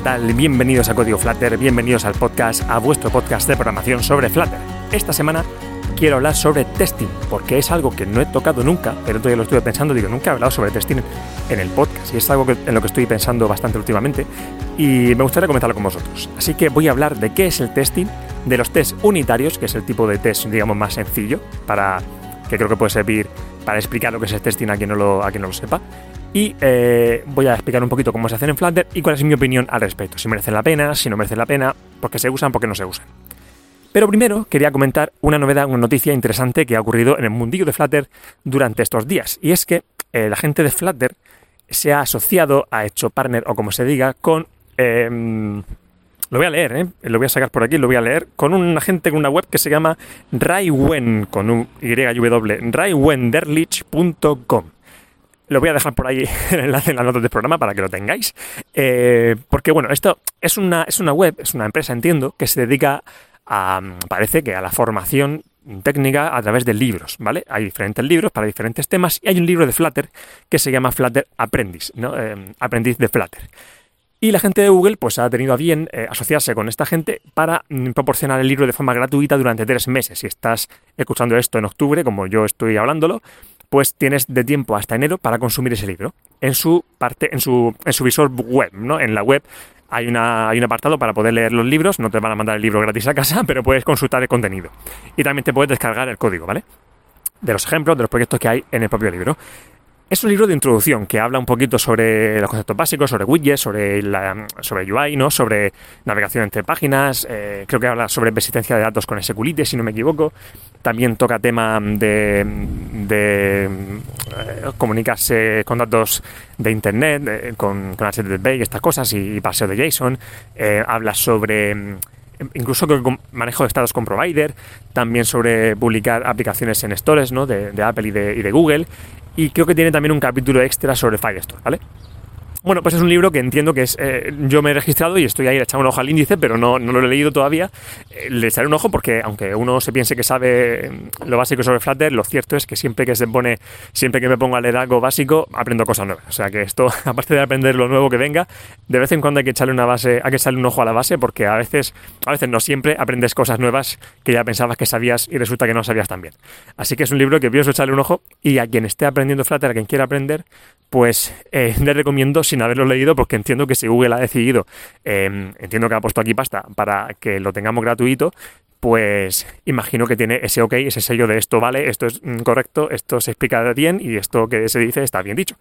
¿qué tal? Bienvenidos a Código Flutter, bienvenidos al podcast, a vuestro podcast de programación sobre Flutter. Esta semana quiero hablar sobre testing, porque es algo que no he tocado nunca, pero todavía lo estuve pensando, digo, nunca he hablado sobre testing en el podcast, y es algo en lo que estoy pensando bastante últimamente, y me gustaría comentarlo con vosotros. Así que voy a hablar de qué es el testing, de los tests unitarios, que es el tipo de test, digamos, más sencillo, para que creo que puede servir para explicar lo que es el testing a quien no lo, a quien no lo sepa, y eh, voy a explicar un poquito cómo se hacen en Flutter y cuál es mi opinión al respecto. Si merecen la pena, si no merecen la pena, por qué se usan, por qué no se usan. Pero primero quería comentar una novedad, una noticia interesante que ha ocurrido en el mundillo de Flutter durante estos días. Y es que eh, la gente de Flutter se ha asociado, ha hecho partner o como se diga, con... Em, lo voy a leer, ¿eh? lo voy a sacar por aquí, lo voy a leer, con un agente con una web que se llama Raiwen, con un Y, raiwenderlich.com. Lo voy a dejar por ahí el enlace en las notas del programa para que lo tengáis. Eh, porque bueno, esto es una, es una web, es una empresa, entiendo, que se dedica a, parece que a la formación técnica a través de libros, ¿vale? Hay diferentes libros para diferentes temas y hay un libro de Flutter que se llama Flutter Aprendiz, ¿no? Eh, aprendiz de Flutter. Y la gente de Google pues ha tenido a bien eh, asociarse con esta gente para mm, proporcionar el libro de forma gratuita durante tres meses. Si estás escuchando esto en octubre, como yo estoy hablándolo, pues tienes de tiempo hasta enero para consumir ese libro en su parte, en su, en su visor web, ¿no? En la web hay, una, hay un apartado para poder leer los libros, no te van a mandar el libro gratis a casa, pero puedes consultar el contenido. Y también te puedes descargar el código, ¿vale? De los ejemplos, de los proyectos que hay en el propio libro. Es un libro de introducción que habla un poquito sobre los conceptos básicos, sobre widgets, sobre, UI, ¿no? sobre navegación entre páginas, eh, creo que habla sobre persistencia de datos con SQLite, si no me equivoco. También toca tema de, de eh, comunicarse con datos de Internet, eh, con, con, HTTP y estas cosas, y, paseo de JSON. habla sobre incluso manejo de estados con provider, también sobre publicar aplicaciones en stores ¿no? de, de Apple y de, y de, Google, y creo que tiene también un capítulo extra sobre Firestore, ¿vale? Bueno, pues es un libro que entiendo que es. Eh, yo me he registrado y estoy ahí echando un ojo al índice, pero no, no lo he leído todavía. Eh, le echaré un ojo porque, aunque uno se piense que sabe lo básico sobre Flutter, lo cierto es que siempre que se pone, siempre que me pongo a leer algo básico, aprendo cosas nuevas. O sea que esto, aparte de aprender lo nuevo que venga, de vez en cuando hay que echarle una base, hay que echarle un ojo a la base, porque a veces, a veces no siempre aprendes cosas nuevas que ya pensabas que sabías y resulta que no sabías tan bien. Así que es un libro que pienso echarle un ojo y a quien esté aprendiendo Flutter, a quien quiera aprender, pues eh, le recomiendo sin haberlo leído porque entiendo que si Google ha decidido, em, entiendo que ha puesto aquí pasta para que lo tengamos gratuito, pues imagino que tiene ese ok, ese sello de esto vale, esto es mm, correcto, esto se explica bien y esto que se dice está bien dicho.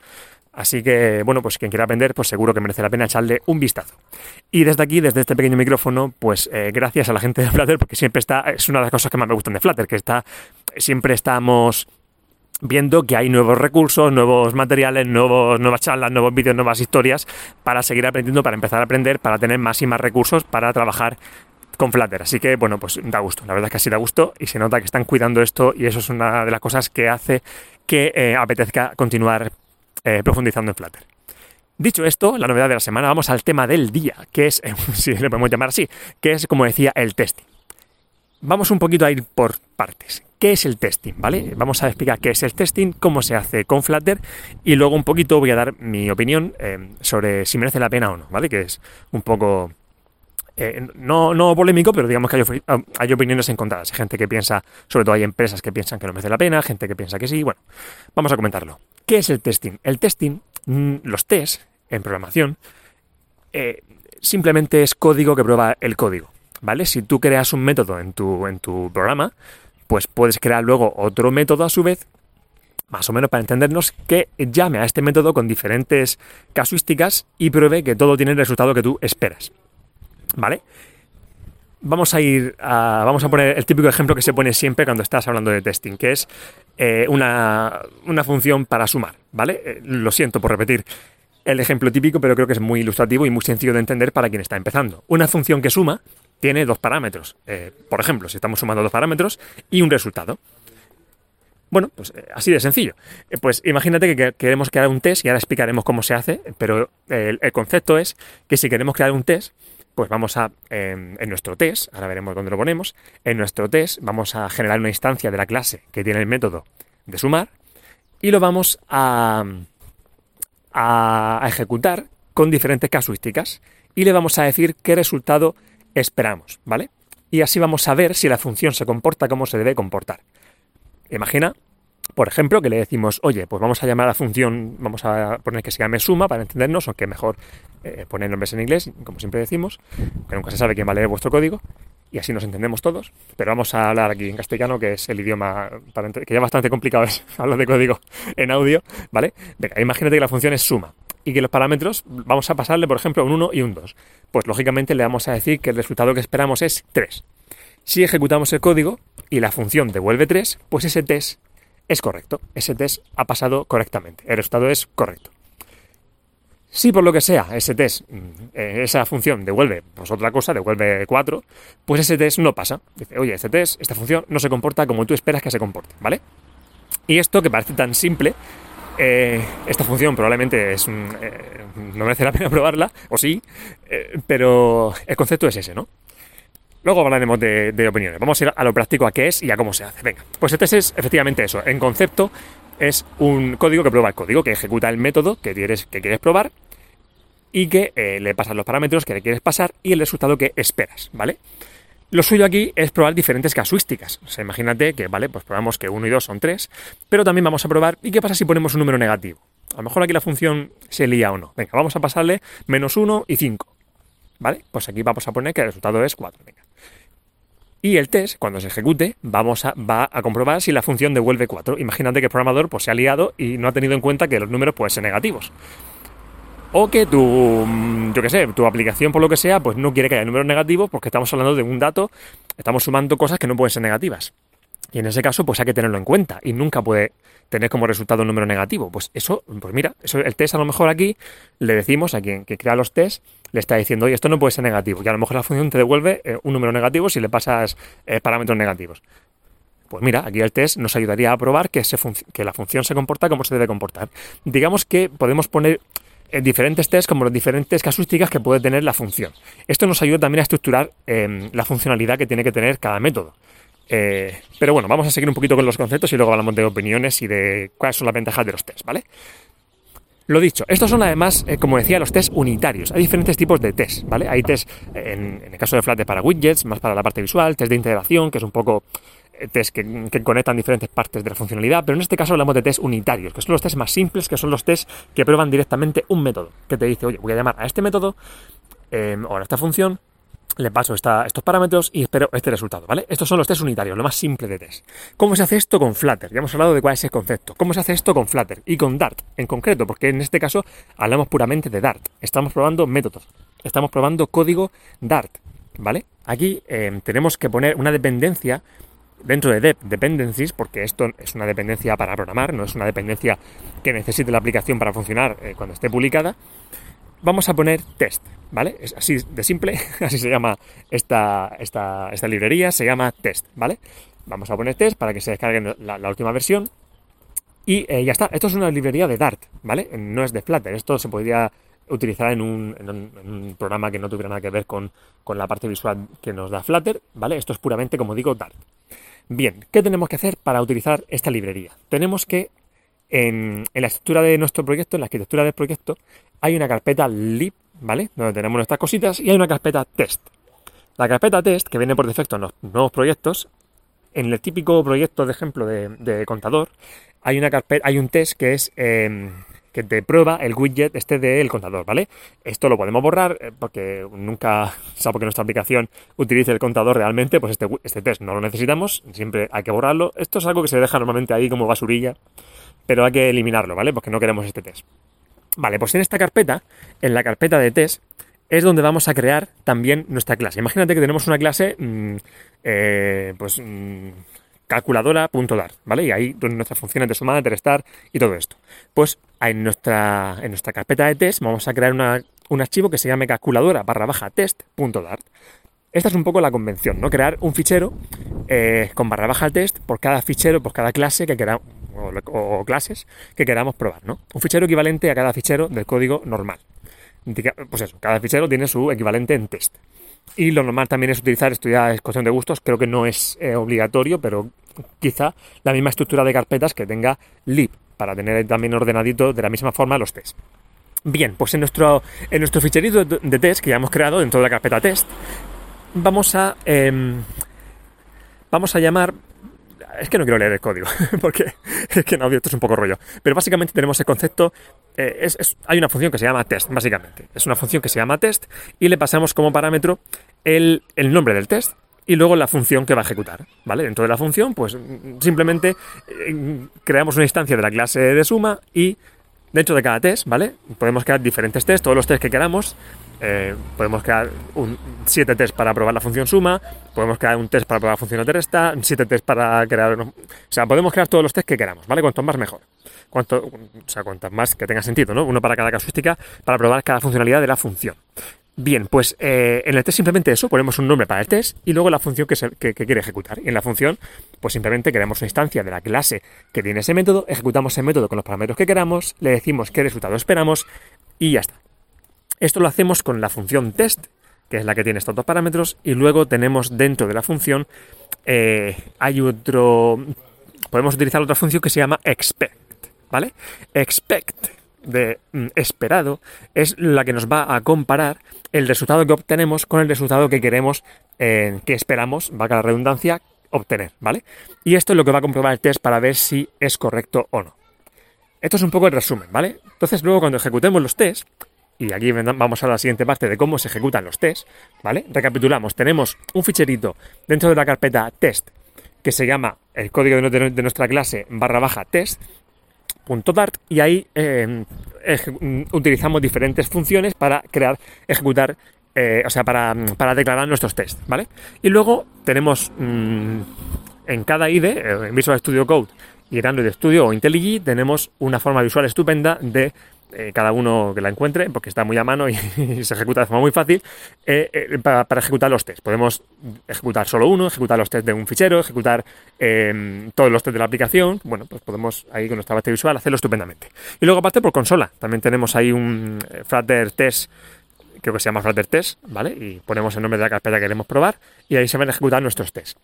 Así que, bueno, pues quien quiera aprender, pues seguro que merece la pena echarle un vistazo. Y desde aquí, desde este pequeño micrófono, pues eh, gracias a la gente de Flutter, porque siempre está, es una de las cosas que más me gustan de Flutter, que está, siempre estamos viendo que hay nuevos recursos, nuevos materiales, nuevos, nuevas charlas, nuevos vídeos, nuevas historias para seguir aprendiendo, para empezar a aprender, para tener más y más recursos para trabajar con Flutter. Así que, bueno, pues da gusto. La verdad es que así da gusto y se nota que están cuidando esto y eso es una de las cosas que hace que eh, apetezca continuar eh, profundizando en Flutter. Dicho esto, la novedad de la semana, vamos al tema del día, que es, si le podemos llamar así, que es, como decía, el testing. Vamos un poquito a ir por partes. ¿Qué es el testing? ¿Vale? Vamos a explicar qué es el testing, cómo se hace con Flutter y luego un poquito voy a dar mi opinión eh, sobre si merece la pena o no, ¿vale? Que es un poco eh, no, no, polémico, pero digamos que hay, hay, opiniones encontradas. Gente que piensa, sobre todo hay empresas que piensan que no merece la pena, gente que piensa que sí. Bueno, vamos a comentarlo. ¿Qué es el testing? El testing, mm, los tests en programación, eh, simplemente es código que prueba el código. ¿vale? Si tú creas un método en tu, en tu programa, pues puedes crear luego otro método a su vez, más o menos para entendernos, que llame a este método con diferentes casuísticas y pruebe que todo tiene el resultado que tú esperas. ¿Vale? Vamos a ir a, vamos a poner el típico ejemplo que se pone siempre cuando estás hablando de testing, que es eh, una, una, función para sumar, ¿vale? Eh, lo siento por repetir el ejemplo típico, pero creo que es muy ilustrativo y muy sencillo de entender para quien está empezando. Una función que suma tiene dos parámetros. Eh, por ejemplo, si estamos sumando dos parámetros y un resultado. Bueno, pues eh, así de sencillo. Eh, pues imagínate que queremos crear un test y ahora explicaremos cómo se hace, pero el, concepto es que si queremos crear un test, pues vamos a, en nuestro test, ahora veremos dónde lo ponemos, en nuestro test vamos a generar una instancia de la clase que tiene el método de sumar y lo vamos a, a ejecutar con diferentes casuísticas y le vamos a decir qué resultado esperamos, ¿vale? Y así vamos a ver si la función se comporta como se debe comportar. Imagina, por ejemplo, que le decimos, oye, pues vamos a llamar a la función, vamos a poner que se llame suma para entendernos, aunque mejor eh, poner nombres en inglés, como siempre decimos, que nunca se sabe quién va a leer vuestro código, y así nos entendemos todos. Pero vamos a hablar aquí en castellano, que es el idioma que ya bastante complicado es hablar de código en audio, ¿vale? Venga, imagínate que la función es suma y que los parámetros vamos a pasarle, por ejemplo, un 1 y un 2. Pues lógicamente le vamos a decir que el resultado que esperamos es 3. Si ejecutamos el código y la función devuelve 3, pues ese test es correcto. Ese test ha pasado correctamente. El resultado es correcto. Si por lo que sea ese test, mm, eh, esa función devuelve pues otra cosa, devuelve 4, pues ese test no pasa. Dice, oye, este test, esta función no se comporta como tú esperas que se comporte, ¿vale? Y esto que parece tan simple, eh, esta función probablemente es eh, no merece la pena probarla, o sí, eh, pero el concepto es ese, ¿no? Luego hablaremos de, opiniones. Vamos a ir a lo práctico, a qué es y a cómo se hace. Venga, pues este es efectivamente eso. En concepto es un código que prueba el código, que ejecuta el método que quieres, que quieres probar y que le pasas los parámetros que le quieres pasar y el resultado que esperas, ¿vale? Lo suyo aquí es probar diferentes casuísticas. O sea, imagínate que, vale, pues probamos que 1 y 2 son 3, pero también vamos a probar, ¿y qué pasa si ponemos un número negativo? A lo mejor aquí la función se lía o no. Venga, vamos a pasarle menos 1 y 5. ¿Vale? Pues aquí vamos a poner que el resultado es 4. Venga. Y el test, cuando se ejecute, vamos a, va a comprobar si la función devuelve 4. Imagínate que el programador pues, se ha liado y no ha tenido en cuenta que los números pueden ser negativos o que tu, mm, yo qué sé, tu aplicación por lo que sea, pues no quiere que haya números negativos porque estamos hablando de un dato, estamos sumando cosas que no pueden ser negativas. Y en ese caso, pues hay que tenerlo en cuenta y nunca puede tener como resultado un número negativo. Pues eso, pues mira, eso, el test a lo mejor aquí le decimos a quien que crea los tests, le está diciendo, oye, esto no puede ser negativo. Y a lo mejor la función te devuelve eh, un número negativo si le pasas eh, parámetros negativos. Pues mira, aquí el test nos ayudaría a probar que, que la función se comporta como se debe comportar. Digamos que podemos poner diferentes tests como las diferentes casuísticas que puede tener la función. Esto nos ayuda también a estructurar em, la funcionalidad que tiene que tener cada método. Eh, pero bueno, vamos a seguir un poquito con los conceptos y luego hablamos de opiniones y de cuáles son las ventajas de los tests, ¿vale? Lo dicho, estos son además, eh, como decía, los tests unitarios. Hay diferentes tipos de tests, ¿vale? Hay tests, en, en el caso de Flutter para widgets, más para la parte visual, test de integración, que es un poco test que, conectan diferentes partes de la funcionalidad, pero en este caso hablamos de test unitarios, que son los test más simples, que son los test que prueban directamente un método, que te dice, oye, voy a llamar a este método em, o a esta función, le paso estos parámetros y espero este resultado, ¿vale? Estos son los test unitarios, lo más simple de test. ¿Cómo se hace esto con Flutter? Ya hemos hablado de cuál es el concepto. ¿Cómo se hace esto con Flutter? Y con Dart, en concreto, porque en este caso hablamos puramente de Dart. Estamos probando métodos, estamos probando código Dart, ¿vale? Aquí em, tenemos que poner una dependencia dentro de dependencies, porque esto es una dependencia para programar, no es una dependencia que necesite la aplicación para funcionar eh, cuando esté publicada, vamos a poner test, ¿vale? Es así de simple, así se llama esta, esta, esta librería, se llama test, ¿vale? Vamos a poner test para que se descargue la, última versión. Y eh, ya está, esto es una librería de Dart, ¿vale? No es de Flutter, esto se podría utilizar en un, en un, programa que no tuviera nada que ver con, con la parte visual que nos da Flutter, ¿vale? Esto es puramente, como digo, Dart. Bien, ¿qué tenemos que hacer para utilizar esta librería? Tenemos que, en, la estructura de nuestro proyecto, en la arquitectura del proyecto, hay una carpeta lib, ¿vale? Donde tenemos nuestras cositas y hay una carpeta test. La carpeta test, que viene por defecto en los nuevos proyectos, en el típico proyecto de ejemplo de, contador, hay una carpeta, hay un test que es em, que te prueba el widget este del contador, ¿vale? Esto lo podemos borrar eh, porque nunca, salvo que nuestra aplicación utilice el contador realmente, pues este, este test no lo necesitamos, siempre hay que borrarlo. Esto es algo que se deja normalmente ahí como basurilla, pero hay que eliminarlo, ¿vale? Porque no queremos este test. Vale, pues en esta carpeta, en la carpeta de test, es donde vamos a crear también nuestra clase. Imagínate que tenemos una clase, mm, eh, pues, mm, calculadora.dar, ¿vale? Y ahí donde nuestras funciones de sumar, de restar y todo esto. Pues en nuestra, en nuestra carpeta de test vamos a crear un archivo que se llame calculadora barra baja test.dart. Esta es un poco la convención, ¿no? Crear un fichero eh, con barra baja test por cada fichero, por cada clase que queramos, o, clases que queramos probar, ¿no? Un fichero equivalente a cada fichero del código normal. Pues eso, cada fichero tiene su equivalente en test. Y lo normal también es utilizar, esto ya es cuestión de gustos, creo que no es eh, obligatorio, pero quizá la misma estructura de carpetas que tenga lib, para tener también ordenadito de la misma forma los tests. Bien, pues en nuestro, en nuestro ficherito de test que ya hemos creado dentro de la carpeta test, vamos a, em, vamos a llamar es que no quiero leer el código, porque es que no, esto es un poco rollo. Pero básicamente tenemos el concepto, eh, hay una función que se llama test, básicamente. Es una función que se llama test y le pasamos como parámetro el, nombre del test y luego la función que va a ejecutar, ¿vale? Dentro de la función, pues simplemente eh, creamos una instancia de la clase de suma y dentro de cada test, ¿vale? Podemos crear diferentes tests, todos los tests que queramos, eh, podemos crear un, 7 tests para probar la función suma, podemos crear un test para probar la función de resta, 7 tests para crear... O sea, podemos crear todos los tests que queramos, ¿vale? Cuanto más mejor. Cuanto, o sea, cuanto más que tenga sentido, ¿no? Uno para cada casuística, para probar cada funcionalidad de la función. Bien, pues eh, en el test simplemente eso, ponemos un nombre para el test y luego la función que, quiere ejecutar. Y en la función, pues simplemente creamos una instancia de la clase que tiene ese método, ejecutamos ese método con los parámetros que queramos, le decimos qué resultado esperamos y ya está. Esto lo hacemos con la función test, que es la que tiene estos dos parámetros, y luego tenemos dentro de la función, eh, hay otro, podemos utilizar otra función que se llama expect, ¿vale? Expect de mm, esperado es la que nos va a comparar el resultado que obtenemos con el resultado que queremos, eh, que esperamos, valga la redundancia, obtener, ¿vale? Y esto es lo que va a comprobar el test para ver si es correcto o no. Esto es un poco el resumen, ¿vale? Entonces luego cuando ejecutemos los tests, y aquí vamos a la siguiente parte de cómo se ejecutan los tests, ¿vale? Recapitulamos, tenemos un ficherito dentro de la carpeta test que se llama el código de nuestra clase barra baja test, .dart, y ahí em, utilizamos diferentes funciones para crear, ejecutar, eh, o sea, para, declarar nuestros tests, ¿vale? Y luego tenemos mm, en cada IDE, eh, en Visual Studio Code y en Android Studio o IntelliJ, tenemos una forma visual estupenda de eh, cada uno que la encuentre, porque está muy a mano y, se ejecuta de forma muy fácil, eh, eh, para, ejecutar los tests. Podemos ejecutar solo uno, ejecutar los tests de un fichero, ejecutar em, todos los tests de la aplicación. Bueno, pues podemos ahí con nuestra base visual hacerlo estupendamente. Y luego aparte por consola, también tenemos ahí un Flutter Test creo que se llama Flutter Test, ¿vale? Y ponemos el nombre de la carpeta que queremos probar y ahí se van a ejecutar nuestros tests.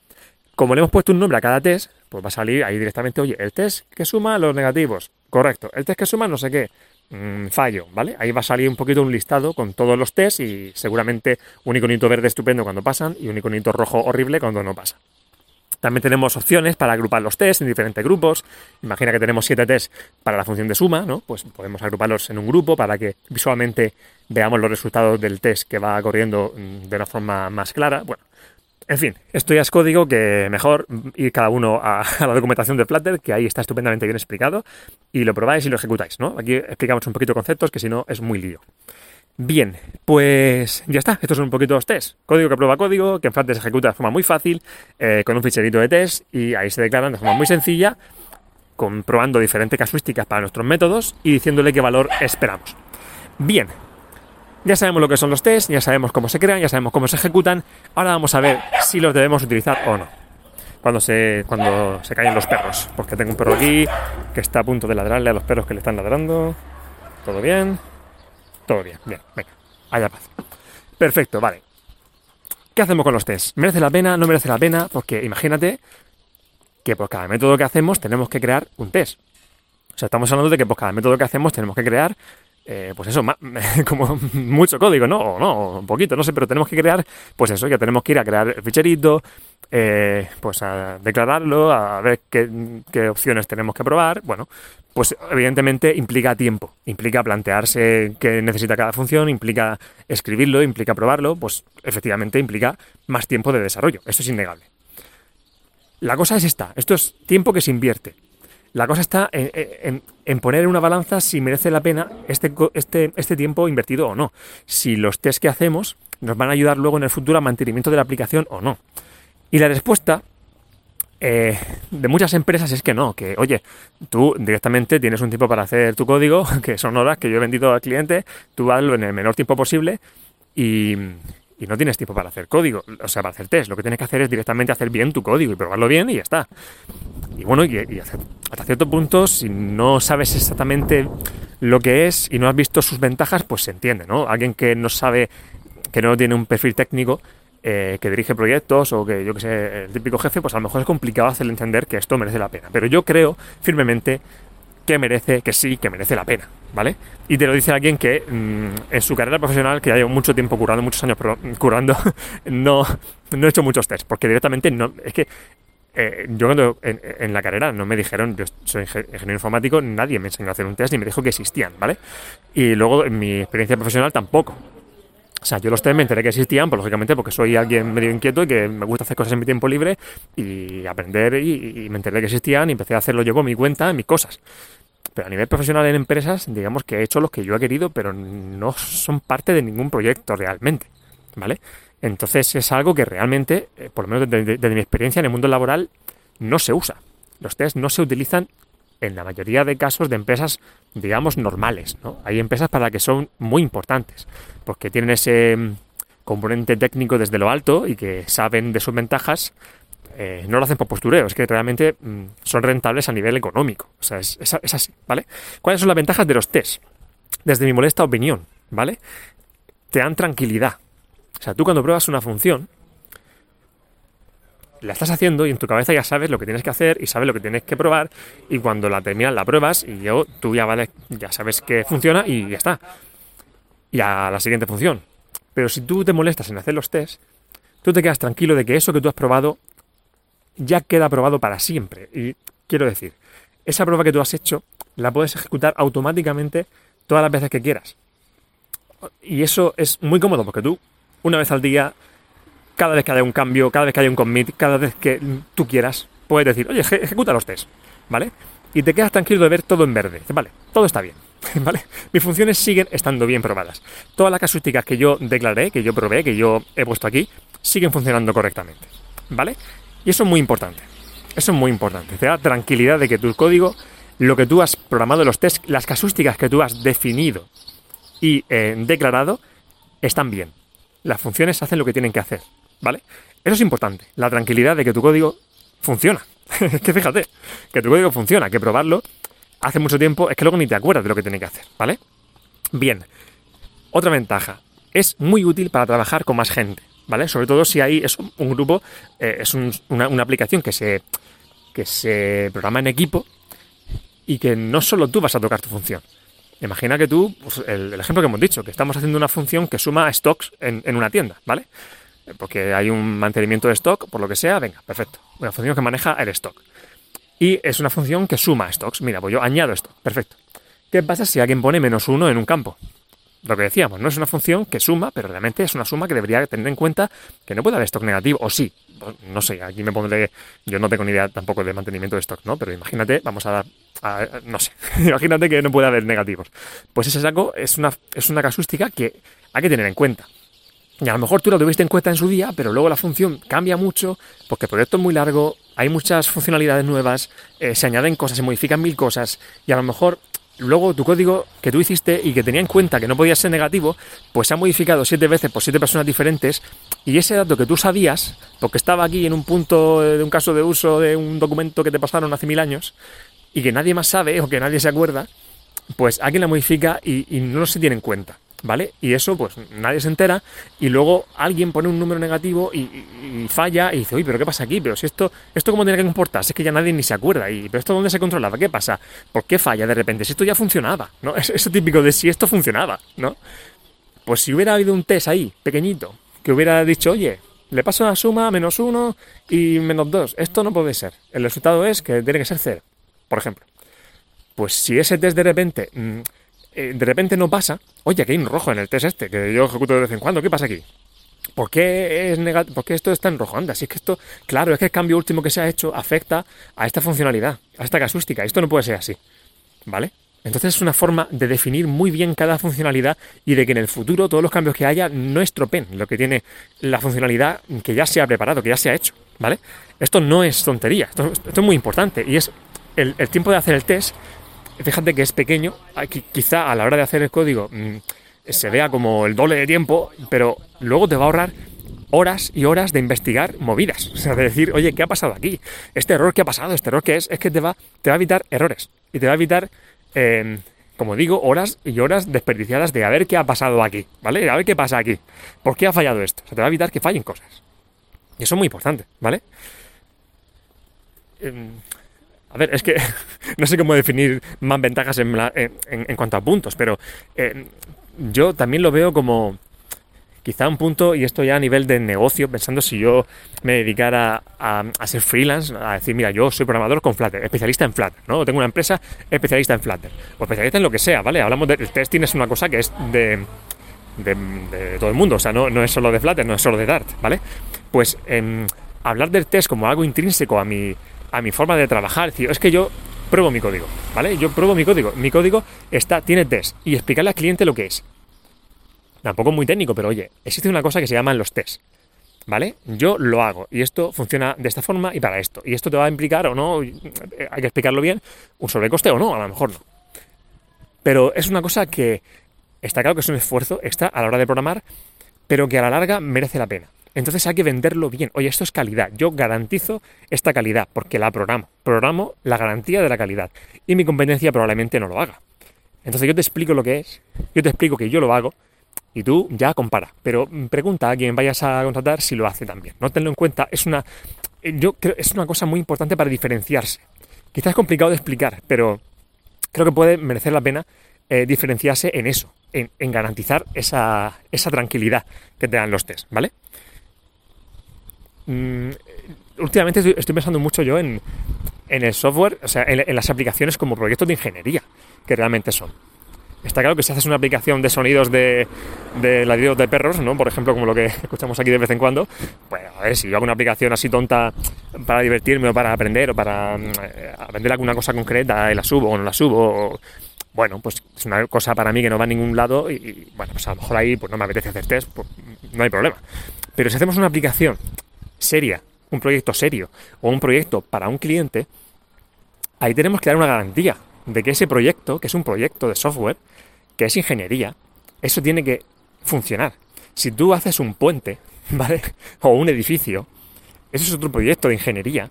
Como le hemos puesto un nombre a cada test, pues va a salir ahí directamente, oye, el test que suma los negativos, correcto, el test que suma no sé qué, Mm, fallo, ¿vale? Ahí va a salir un poquito un listado con todos los tests y seguramente un iconito verde estupendo cuando pasan y un iconito rojo horrible cuando no pasa. También tenemos opciones para agrupar los tests en diferentes grupos. Imagina que tenemos siete tests para la función de suma, ¿no? Pues podemos agruparlos en un grupo para que visualmente veamos los resultados del test que va corriendo mm, de una forma más clara. Bueno, en fin, esto ya es código que mejor ir cada uno a, la documentación de Flutter, que ahí está estupendamente bien explicado, y lo probáis y lo ejecutáis, ¿no? Aquí explicamos un poquito conceptos que si no es muy lío. Bien, pues ya está. Estos son un poquito los tests. Código que prueba código, que en Flutter se ejecuta de forma muy fácil, eh, con un ficherito de test, y ahí se declaran de forma muy sencilla, comprobando diferentes casuísticas para nuestros métodos y diciéndole qué valor esperamos. Bien, ya sabemos lo que son los tests, ya sabemos cómo se crean, ya sabemos cómo se ejecutan. Ahora vamos a ver si los debemos utilizar o no. Cuando se, cuando se caen los perros. Porque tengo un perro aquí que está a punto de ladrarle a los perros que le están ladrando. ¿Todo bien? Todo bien. Bien, venga. Haya paz. Perfecto, vale. ¿Qué hacemos con los tests? ¿Merece la pena? ¿No merece la pena? Porque imagínate que por cada método que hacemos tenemos que crear un test. O sea, estamos hablando de que por cada método que hacemos tenemos que crear eh, pues eso, como mucho código, ¿no? O no, un poquito, no sé, pero tenemos que crear, pues eso, ya tenemos que ir a crear el ficherito, eh, pues a declararlo, a ver qué, opciones tenemos que probar. Bueno, pues evidentemente implica tiempo, implica plantearse qué necesita cada función, implica escribirlo, implica probarlo, pues efectivamente implica más tiempo de desarrollo, eso es innegable. La cosa es esta, esto es tiempo que se invierte. La cosa está en, poner en una balanza si merece la pena este, este, este tiempo invertido o no. Si los test que hacemos nos van a ayudar luego en el futuro al mantenimiento de la aplicación o no. Y la respuesta eh, de muchas empresas es que no, que oye, tú directamente tienes un tiempo para hacer tu código, que son horas que yo he vendido al cliente, tú hazlo en el menor tiempo posible y, y no tienes tiempo para hacer código, o sea, para hacer test. Lo que tienes que hacer es directamente hacer bien tu código y probarlo bien y ya está. Y bueno, y, hasta cierto punto, si no sabes exactamente lo que es y no has visto sus ventajas, pues se entiende, ¿no? Alguien que no sabe, que no tiene un perfil técnico, eh, que dirige proyectos o que yo que sé, el típico jefe, pues a lo mejor es complicado hacerle entender que esto merece la pena. Pero yo creo firmemente que merece, que sí, que merece la pena, Y te lo dice alguien que mm, en su carrera profesional, que ya lleva mucho tiempo curando, muchos años curando, no, no he hecho muchos test, porque directamente no, es que eh, yo cuando en, la carrera no me dijeron, yo soy ingeniero informático, nadie me enseñó a hacer un test ni me dijo que existían, ¿vale? Y luego en mi experiencia profesional tampoco. O sea, yo los test me enteré que existían, pues lógicamente porque soy alguien medio inquieto y que me gusta hacer cosas en mi tiempo libre y aprender y, me enteré que existían y empecé a hacerlo yo por mi cuenta, en mis cosas. Pero a nivel profesional en empresas, digamos que he hecho los que yo he querido, pero no son parte de ningún proyecto realmente, ¿vale? Entonces es algo que realmente, eh, por lo menos desde, mi experiencia en el mundo laboral, no se usa. Los test no se utilizan en la mayoría de casos de empresas, digamos, normales. ¿no? Hay empresas para las que son muy importantes, porque tienen ese mm, componente técnico desde lo alto y que saben de sus ventajas, eh, no lo hacen por postureo, es que realmente mm, son rentables a nivel económico. O sea, es, así, ¿vale? ¿Cuáles son las ventajas de los test? Desde mi molesta opinión, ¿vale? Te dan tranquilidad. O sea, tú cuando pruebas una función, la estás haciendo y en tu cabeza ya sabes lo que tienes que hacer y sabes lo que tienes que probar y cuando la terminas la pruebas y yo, tú ya vale, ya sabes que funciona y ya está. Y a la siguiente función. Pero si tú te molestas en hacer los tests, tú te quedas tranquilo de que eso que tú has probado ya queda probado para siempre. Y quiero decir, esa prueba que tú has hecho la puedes ejecutar automáticamente todas las veces que quieras. Y eso es muy cómodo porque tú una vez al día, cada vez que haya un cambio, cada vez que haya un commit, cada vez que tú quieras, puedes decir, oye, ejecuta los test, ¿vale? Y te quedas tranquilo de ver todo en verde. Vale, todo está bien. ¿Vale? Mis funciones siguen estando bien probadas. Todas las casuísticas que yo declaré, que yo probé, que yo he puesto aquí, siguen funcionando correctamente. ¿Vale? Y eso es muy importante. Eso es muy importante. Te da tranquilidad de que tu código, lo que tú has programado, los test, las casuísticas que tú has definido y eh, declarado, están bien las funciones hacen lo que tienen que hacer, ¿vale? Eso es importante, la tranquilidad de que tu código funciona. es que fíjate, que tu código funciona, que probarlo hace mucho tiempo es que luego ni te acuerdas de lo que tiene que hacer, ¿vale? Bien, otra ventaja, es muy útil para trabajar con más gente, ¿vale? Sobre todo si hay es un grupo, eh, es una, una, aplicación que se, que se programa en equipo y que no solo tú vas a tocar tu función, Imagina que tú, pues, el, ejemplo que hemos dicho, que estamos haciendo una función que suma stocks en, una tienda, ¿vale? Porque hay un mantenimiento de stock, por lo que sea, venga, perfecto. Una función que maneja el stock. Y es una función que suma stocks. Mira, pues yo añado esto, perfecto. ¿Qué pasa si alguien pone menos uno en un campo? Lo que decíamos, no es una función que suma, pero realmente es una suma que debería tener en cuenta que no puede haber stock negativo, o sí, no sé, aquí me pondré, yo no tengo ni idea tampoco de mantenimiento de stock, ¿no? Pero imagínate, vamos a dar, no sé, imagínate que no puede haber negativos. Pues ese saco es una, es una casuística que hay que tener en cuenta. Y a lo mejor tú lo tuviste en cuenta en su día, pero luego la función cambia mucho porque el proyecto es muy largo, hay muchas funcionalidades nuevas, eh, se añaden cosas, se modifican mil cosas y a lo mejor luego tu código que tú hiciste y que tenía en cuenta que no podía ser negativo, pues se ha modificado siete veces por siete personas diferentes y ese dato que tú sabías, porque estaba aquí en un punto de un caso de uso de un documento que te pasaron hace mil años y que nadie más sabe o que nadie se acuerda, pues alguien la modifica y, y no se tiene en cuenta. ¿Vale? Y eso, pues nadie se entera y luego alguien pone un número negativo y, falla y dice, uy, pero ¿qué pasa aquí? Pero si esto, ¿esto cómo tiene que comportarse? Es que ya nadie ni se acuerda. Y, ¿Pero esto dónde se controlaba? ¿Qué pasa? ¿Por qué falla de repente? Si esto ya funcionaba, ¿no? Es eso típico de si esto funcionaba, ¿no? Pues si hubiera habido un test ahí, pequeñito, que hubiera dicho, oye, le paso la suma menos uno y menos dos. Esto no puede ser. El resultado es que tiene que ser cero, por ejemplo. Pues si ese test de repente... Mm, eh, de repente no pasa, oye, aquí hay un rojo en el test este, que yo ejecuto de vez en cuando, ¿qué pasa aquí? ¿Por qué, es ¿Por qué esto está en rojo? Anda, si es que esto, claro, es que el cambio último que se ha hecho afecta a esta funcionalidad, a esta casuística. Esto no puede ser así, ¿vale? Entonces es una forma de definir muy bien cada funcionalidad y de que en el futuro todos los cambios que haya no estropen lo que tiene la funcionalidad que ya se ha preparado, que ya se ha hecho, ¿vale? Esto no es tontería, esto, es muy importante y es el tiempo de hacer el test fíjate que es pequeño, quizá a la hora de hacer el código mm, se vea como el doble de tiempo, pero luego te va a ahorrar horas y horas de investigar movidas. O sea, de decir, oye, ¿qué ha pasado aquí? Este error que ha pasado, este error que es, es que te va, te va a evitar errores. Y te va a evitar, em, como digo, horas y horas desperdiciadas de a ver qué ha pasado aquí, ¿vale? A ver qué pasa aquí. ¿Por qué ha fallado esto? O sea, te va a evitar que fallen cosas. Y eso es muy importante, ¿vale? Em, A ver, es que no sé cómo definir más ventajas en, cuanto a puntos, pero eh, yo también lo veo como quizá un punto, y esto ya a nivel de negocio, pensando si yo me dedicara a, ser freelance, a decir, mira, yo soy programador con Flutter, especialista en Flutter, ¿no? tengo una empresa especialista en Flutter, o especialista en lo que sea, ¿vale? Hablamos del testing, es una cosa que es de, de, todo el mundo, o sea, no, no, es solo de Flutter, no es solo de Dart, ¿vale? Pues em, hablar del test como algo intrínseco a mi, a mi forma de trabajar, es es que yo pruebo mi código, ¿vale? Yo pruebo mi código, mi código está, tiene test, y explicarle al cliente lo que es Tampoco muy técnico, pero oye, existe una cosa que se llaman los tests. ¿Vale? Yo lo hago y esto funciona de esta forma y para esto. Y esto te va a implicar o no, hay que explicarlo bien, un sobrecoste o no, a lo mejor no. Pero es una cosa que está claro que es un esfuerzo extra a la hora de programar, pero que a la larga merece la pena. Entonces hay que venderlo bien. Oye, esto es calidad. Yo garantizo esta calidad porque la programo. Programo la garantía de la calidad. Y mi competencia probablemente no lo haga. Entonces yo te explico lo que es, yo te explico que yo lo hago y tú ya compara. Pero pregunta a quien vayas a contratar si lo hace también. No tenlo en cuenta, es una, yo creo, es una cosa muy importante para diferenciarse. Quizás es complicado de explicar, pero creo que puede merecer la pena eh, diferenciarse en eso, en, garantizar esa, esa, tranquilidad que te dan los test, ¿vale? Mm, últimamente estoy, pensando mucho yo en, en el software, o sea, en las aplicaciones como proyectos de ingeniería, que realmente son. Está claro que si haces una aplicación de sonidos de, de ladridos de perros, ¿no? Por ejemplo, como lo que escuchamos aquí de vez en cuando, pues a ver, si yo hago una aplicación así tonta para divertirme o para aprender o para eh, aprender alguna cosa concreta y la subo o no la subo, bueno, pues es una cosa para mí que no va a ningún lado y, bueno, pues a lo mejor ahí pues no me apetece hacer test, pues no hay problema. Pero si hacemos una aplicación seria, un proyecto serio o un proyecto para un cliente, ahí tenemos que dar una garantía de que ese proyecto, que es un proyecto de software, que es ingeniería, eso tiene que funcionar. Si tú haces un puente, ¿vale? O un edificio, eso es otro proyecto de ingeniería.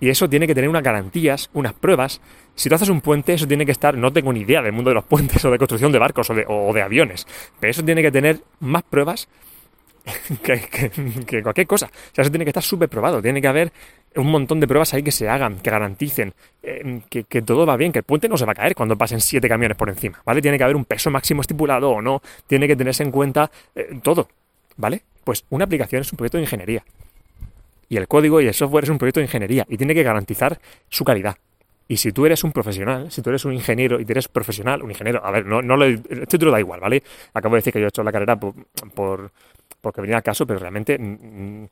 Y eso tiene que tener unas garantías, unas pruebas. Si tú haces un puente, eso tiene que estar, no tengo ni idea del mundo de los puentes o de construcción de barcos o de, o de aviones, pero eso tiene que tener más pruebas que, cualquier cosa. O sea, eso tiene que estar súper probado. Tiene que haber un montón de pruebas ahí que se hagan, que garanticen eh, que, todo va bien, que el puente no se va a caer cuando pasen siete camiones por encima, ¿vale? Tiene que haber un peso máximo estipulado o no. Tiene que tenerse en cuenta eh, todo, ¿vale? Pues una aplicación es un proyecto de ingeniería. Y el código y el software es un proyecto de ingeniería y tiene que garantizar su calidad. Y si tú eres un profesional, si tú eres un ingeniero y eres profesional, un ingeniero, a ver, no, no el título da igual, ¿vale? Acabo de decir que yo he hecho la carrera por porque venía al caso, pero realmente mm, mm,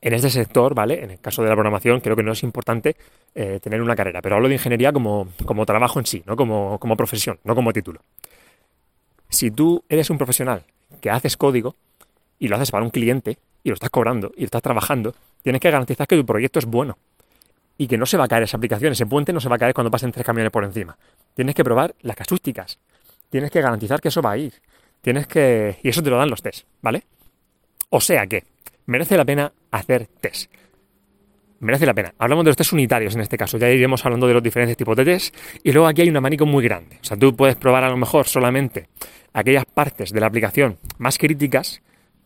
en este sector, ¿vale? En el caso de la programación, creo que no es importante eh, tener una carrera, pero hablo de ingeniería como, como trabajo en sí, no como, como profesión, no como título. Si tú eres un profesional que haces código y lo haces para un cliente y lo estás cobrando y lo estás trabajando, tienes que garantizar que tu proyecto es bueno y que no se va a caer esa aplicación, ese puente no se va a caer cuando pasen tres camiones por encima. Tienes que probar las casuísticas, tienes que garantizar que eso va a ir, tienes que... y eso te lo dan los test, ¿vale? O sea que merece la pena hacer test. Merece la pena. Hablamos de los test unitarios en este caso, ya iremos hablando de los diferentes tipos de test. Y luego aquí hay un abanico muy grande. O sea, tú puedes probar a lo mejor solamente aquellas partes de la aplicación más críticas,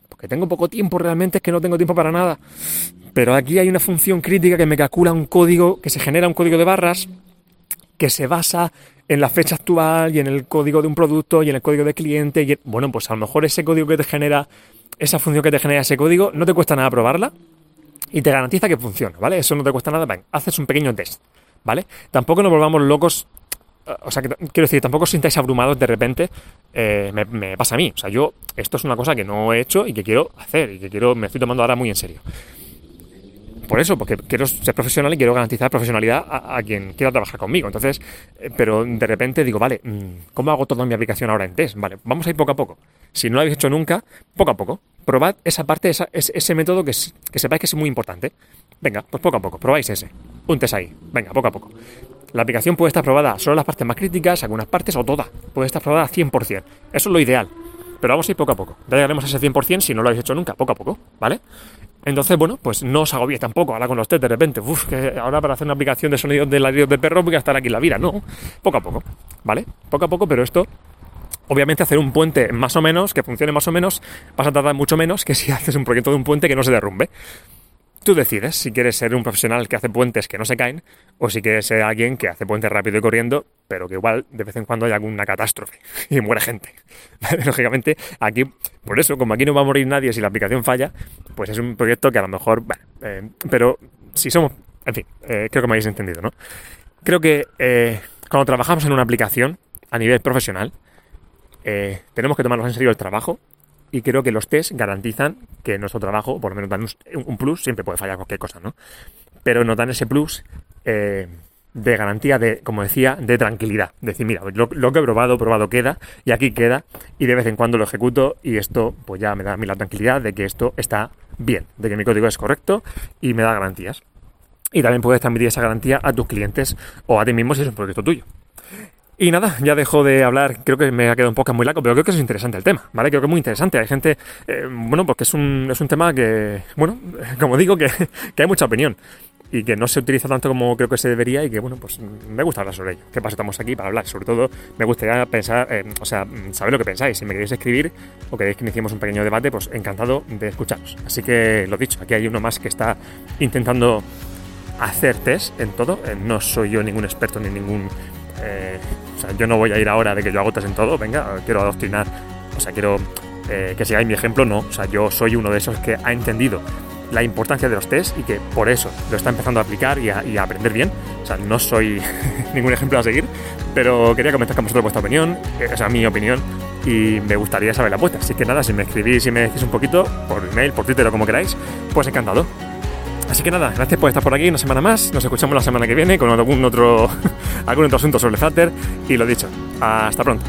porque tengo poco tiempo realmente, es que no tengo tiempo para nada. Pero aquí hay una función crítica que me calcula un código, que se genera un código de barras, que se basa en la fecha actual y en el código de un producto y en el código de cliente. Y, bueno, pues a lo mejor ese código que te genera esa función que te genera ese código, no te cuesta nada probarla y te garantiza que funciona, ¿vale? Eso no te cuesta nada, ven, haces un pequeño test, ¿vale? Tampoco nos volvamos locos, eh, o sea, quiero decir, tampoco os sintáis abrumados de repente, eh, me, pasa a mí, o sea, yo, esto es una cosa que no he hecho y que quiero hacer y que quiero, me estoy tomando ahora muy en serio. Por eso, porque quiero ser profesional y quiero garantizar profesionalidad a, quien quiera trabajar conmigo. Entonces, eh, pero de repente digo, vale, mm, ¿cómo hago toda mi aplicación ahora en test? Vale, vamos a ir poco a poco. Si no lo habéis hecho nunca, poco a poco. Probad esa parte, ese, método que, sepáis que es muy importante. Venga, pues poco a poco, probáis ese. Un ahí. Venga, poco a poco. La aplicación puede estar probada solo las partes más críticas, algunas partes o toda. Puede estar probada 100%. Eso es lo ideal. Pero vamos a ir poco a poco. Ya llegaremos a ese 100% si no lo habéis hecho nunca, poco a poco, ¿vale? Entonces, bueno, pues no os agobiéis tampoco ahora con los test de repente. Uf, que ahora para hacer una aplicación de sonidos de ladridos de perro voy a estar aquí la vida. No, poco a poco, ¿vale? Poco a poco, pero esto Obviamente hacer un puente más o menos, que funcione más o menos, vas a tardar mucho menos que si haces un proyecto de un puente que no se derrumbe. Tú decides si quieres ser un profesional que hace puentes que no se caen o si quieres ser alguien que hace puentes rápido y corriendo, pero que igual de vez en cuando hay alguna catástrofe y muere gente. Lógicamente, aquí, por eso, como aquí no va a morir nadie si la aplicación falla, pues es un proyecto que a lo mejor, eh, pero si somos, en fin, eh, creo que me habéis entendido, ¿no? Creo que eh, cuando trabajamos en una aplicación a nivel profesional, tenemos que tomarnos en serio el trabajo y creo que los test garantizan que nuestro trabajo, por lo menos dan un, plus, siempre puede fallar cualquier cosa, ¿no? Pero nos dan ese plus eh, de garantía de, como decía, de tranquilidad. Decir, mira, lo, que he probado, probado queda, y aquí queda, y de vez en cuando lo ejecuto, y esto pues ya me da a mí la tranquilidad de que esto está bien, de que mi código es correcto y me da garantías. Y también puedes transmitir esa garantía a tus clientes o a ti mismo si es un proyecto tuyo. Y nada, ya dejo de hablar, creo que me ha quedado un poco muy largo, pero creo que es interesante el tema, ¿vale? Creo que es muy interesante. Hay gente, eh, bueno, porque es un, es un tema que, bueno, como digo, que, hay mucha opinión y que no se utiliza tanto como creo que se debería y que, bueno, pues me gusta hablar sobre ello. ¿Qué pasa? Estamos aquí para hablar. Sobre todo, me gustaría pensar, o sea, saber lo que pensáis. Si me queréis escribir o queréis que iniciemos un pequeño debate, pues encantado de escucharos. Así que, lo dicho, aquí hay uno más que está intentando hacer test en todo. Eh, no soy yo ningún experto ni ningún eh, o sea, yo no voy a ir ahora de que yo hago test en todo, venga, quiero adoctrinar, o sea, quiero eh, que sigáis mi ejemplo, no. O sea, yo soy uno de esos que ha entendido la importancia de los test y que por eso lo está empezando a aplicar y a, aprender bien. O sea, no soy ningún ejemplo a seguir, pero quería comentar con vosotros vuestra opinión, eh, o sea, mi opinión, y me gustaría saber la vuestra. Así que nada, si me escribís y me decís un poquito, por email, por Twitter o como queráis, pues encantado. Así que nada, gracias por estar por aquí una semana más. Nos escuchamos la semana que viene con algún otro, algún otro asunto sobre Flutter. Y lo dicho, hasta pronto.